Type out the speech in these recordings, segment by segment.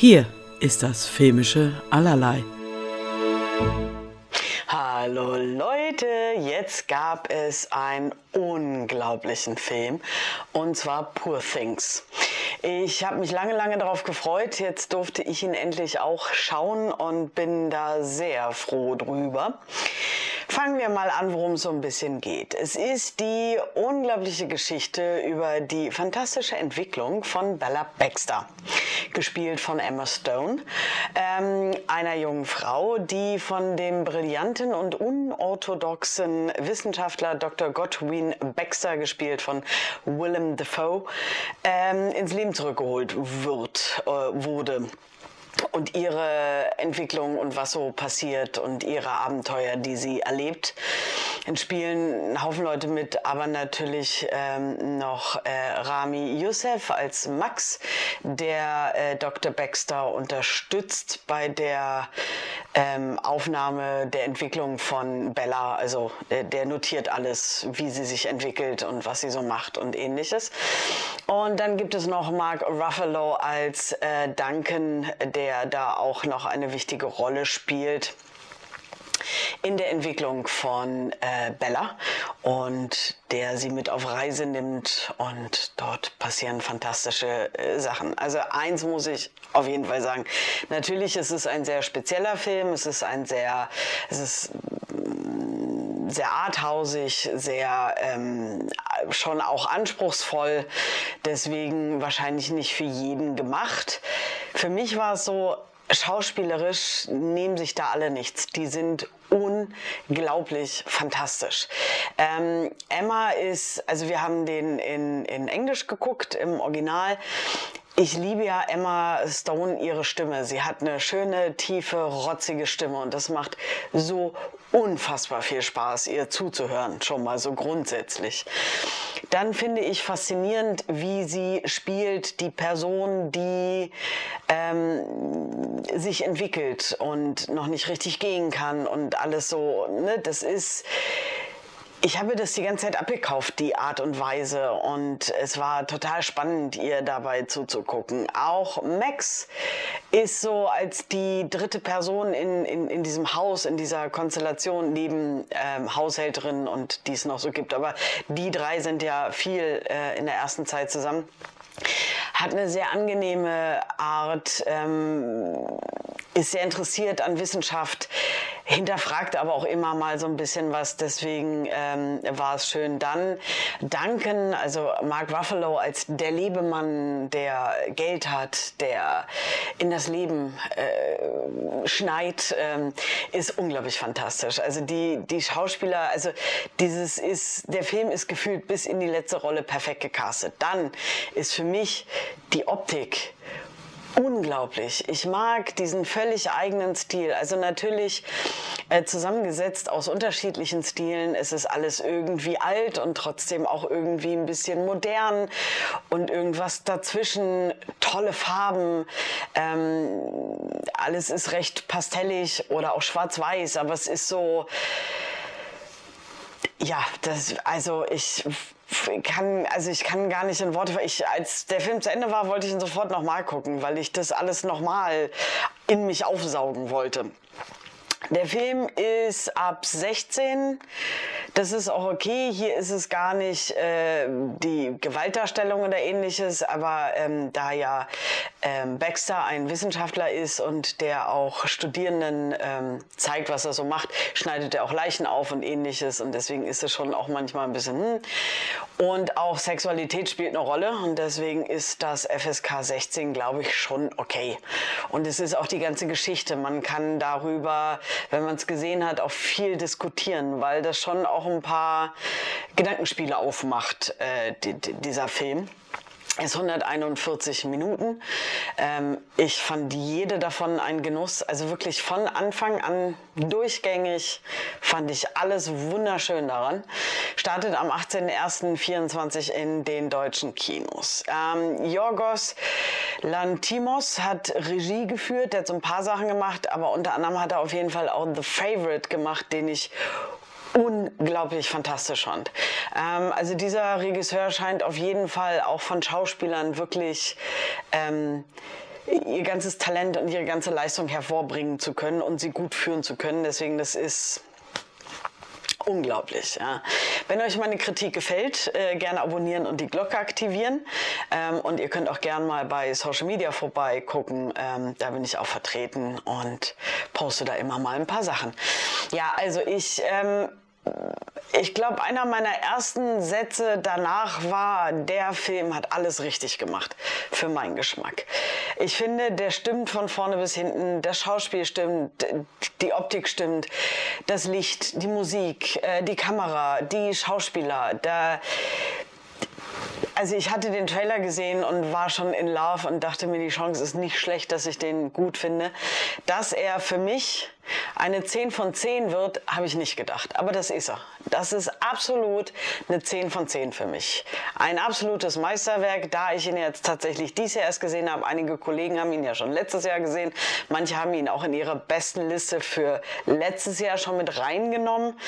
Hier ist das filmische Allerlei. Hallo Leute, jetzt gab es einen unglaublichen Film und zwar Poor Things. Ich habe mich lange, lange darauf gefreut. Jetzt durfte ich ihn endlich auch schauen und bin da sehr froh drüber. Fangen wir mal an, worum es so ein bisschen geht. Es ist die unglaubliche Geschichte über die fantastische Entwicklung von Bella Baxter, gespielt von Emma Stone, ähm, einer jungen Frau, die von dem brillanten und unorthodoxen Wissenschaftler Dr. Godwin Baxter, gespielt von Willem Dafoe, ähm, ins Leben zurückgeholt wird, äh, wurde und ihre Entwicklung und was so passiert und ihre Abenteuer, die sie erlebt. In Spielen ein Haufen Leute mit, aber natürlich ähm, noch äh, Rami Youssef als Max, der äh, Dr. Baxter unterstützt bei der ähm, Aufnahme der Entwicklung von Bella. Also äh, der notiert alles, wie sie sich entwickelt und was sie so macht und ähnliches. Und dann gibt es noch Mark Ruffalo als äh, Duncan, der da auch noch eine wichtige Rolle spielt in der Entwicklung von äh, Bella und der sie mit auf Reise nimmt und dort passieren fantastische äh, Sachen. Also eins muss ich auf jeden Fall sagen. Natürlich ist es ein sehr spezieller Film, es ist ein sehr, es ist mm, sehr arthausig, sehr ähm, schon auch anspruchsvoll, deswegen wahrscheinlich nicht für jeden gemacht. Für mich war es so, schauspielerisch nehmen sich da alle nichts. Die sind unglaublich fantastisch. Ähm, Emma ist, also wir haben den in, in Englisch geguckt, im Original. Ich liebe ja Emma Stone ihre Stimme. Sie hat eine schöne, tiefe, rotzige Stimme und das macht so unfassbar viel Spaß, ihr zuzuhören, schon mal so grundsätzlich. Dann finde ich faszinierend, wie sie spielt, die Person, die ähm, sich entwickelt und noch nicht richtig gehen kann und alles so. Ne? Das ist ich habe das die ganze Zeit abgekauft, die Art und Weise. Und es war total spannend, ihr dabei zuzugucken. Auch Max ist so als die dritte Person in, in, in diesem Haus, in dieser Konstellation, neben ähm, Haushälterin und die es noch so gibt. Aber die drei sind ja viel äh, in der ersten Zeit zusammen hat eine sehr angenehme Art, ähm, ist sehr interessiert an Wissenschaft, hinterfragt aber auch immer mal so ein bisschen was. Deswegen ähm, war es schön. Dann danken, also Mark Ruffalo als der Lebemann, der Geld hat, der in das Leben äh, schneit, ähm, ist unglaublich fantastisch. Also die, die Schauspieler, also dieses ist, der Film ist gefühlt bis in die letzte Rolle perfekt gecastet. Dann ist für mich die Optik unglaublich. Ich mag diesen völlig eigenen Stil. Also natürlich äh, zusammengesetzt aus unterschiedlichen Stilen. Es ist alles irgendwie alt und trotzdem auch irgendwie ein bisschen modern und irgendwas dazwischen. Tolle Farben. Ähm, alles ist recht pastellig oder auch schwarz-weiß, aber es ist so ja, das, also ich kann, also ich kann gar nicht in Worte, ich, als der Film zu Ende war, wollte ich ihn sofort nochmal gucken, weil ich das alles nochmal in mich aufsaugen wollte. Der Film ist ab 16. Das ist auch okay. Hier ist es gar nicht äh, die Gewaltdarstellung oder ähnliches, aber ähm, da ja ähm, Baxter ein Wissenschaftler ist und der auch Studierenden ähm, zeigt, was er so macht, schneidet er auch Leichen auf und ähnliches und deswegen ist es schon auch manchmal ein bisschen hm. Und auch Sexualität spielt eine Rolle und deswegen ist das FSK 16, glaube ich, schon okay. Und es ist auch die ganze Geschichte. Man kann darüber, wenn man es gesehen hat, auch viel diskutieren, weil das schon auch ein paar Gedankenspiele aufmacht, äh, die, dieser Film ist 141 Minuten. Ähm, ich fand jede davon ein Genuss. Also wirklich von Anfang an durchgängig fand ich alles wunderschön daran. Startet am 18.01.24 in den deutschen Kinos. Ähm, Yorgos Lantimos hat Regie geführt. Der hat so ein paar Sachen gemacht, aber unter anderem hat er auf jeden Fall auch The Favorite gemacht, den ich unglaublich fantastisch fand. Ähm, also dieser Regisseur scheint auf jeden Fall auch von Schauspielern wirklich ähm, ihr ganzes Talent und ihre ganze Leistung hervorbringen zu können und sie gut führen zu können. Deswegen, das ist unglaublich. Ja. Wenn euch meine Kritik gefällt, äh, gerne abonnieren und die Glocke aktivieren. Ähm, und ihr könnt auch gerne mal bei Social Media vorbeigucken. Ähm, da bin ich auch vertreten und poste da immer mal ein paar Sachen. Ja, also ich ähm, ich glaube, einer meiner ersten Sätze danach war, der Film hat alles richtig gemacht für meinen Geschmack. Ich finde, der stimmt von vorne bis hinten, das Schauspiel stimmt, die Optik stimmt, das Licht, die Musik, äh, die Kamera, die Schauspieler, da, also ich hatte den Trailer gesehen und war schon in Love und dachte mir, die Chance ist nicht schlecht, dass ich den gut finde. Dass er für mich eine 10 von 10 wird, habe ich nicht gedacht. Aber das ist er. Das ist absolut eine 10 von 10 für mich. Ein absolutes Meisterwerk, da ich ihn jetzt tatsächlich dieses Jahr erst gesehen habe. Einige Kollegen haben ihn ja schon letztes Jahr gesehen. Manche haben ihn auch in ihrer besten Liste für letztes Jahr schon mit reingenommen,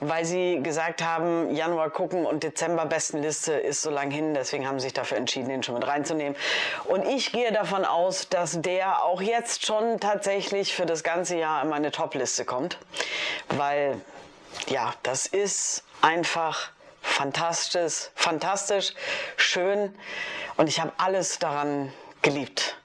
weil sie gesagt haben, Januar gucken und Dezember besten Liste ist so lang hin. Deswegen haben sie sich dafür entschieden, ihn schon mit reinzunehmen. Und ich gehe davon aus, dass der auch jetzt schon tatsächlich für das ganze Jahr in meine Top-Liste kommt, weil ja, das ist einfach fantastisch, fantastisch, schön und ich habe alles daran geliebt.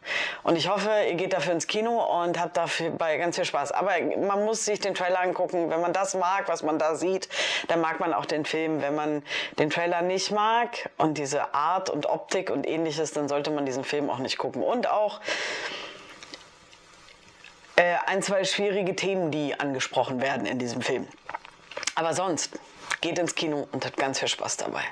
Und ich hoffe, ihr geht dafür ins Kino und habt dafür bei ganz viel Spaß. Aber man muss sich den Trailer angucken. Wenn man das mag, was man da sieht, dann mag man auch den Film. Wenn man den Trailer nicht mag und diese Art und Optik und ähnliches, dann sollte man diesen Film auch nicht gucken. Und auch äh, ein, zwei schwierige Themen, die angesprochen werden in diesem Film. Aber sonst geht ins Kino und hat ganz viel Spaß dabei.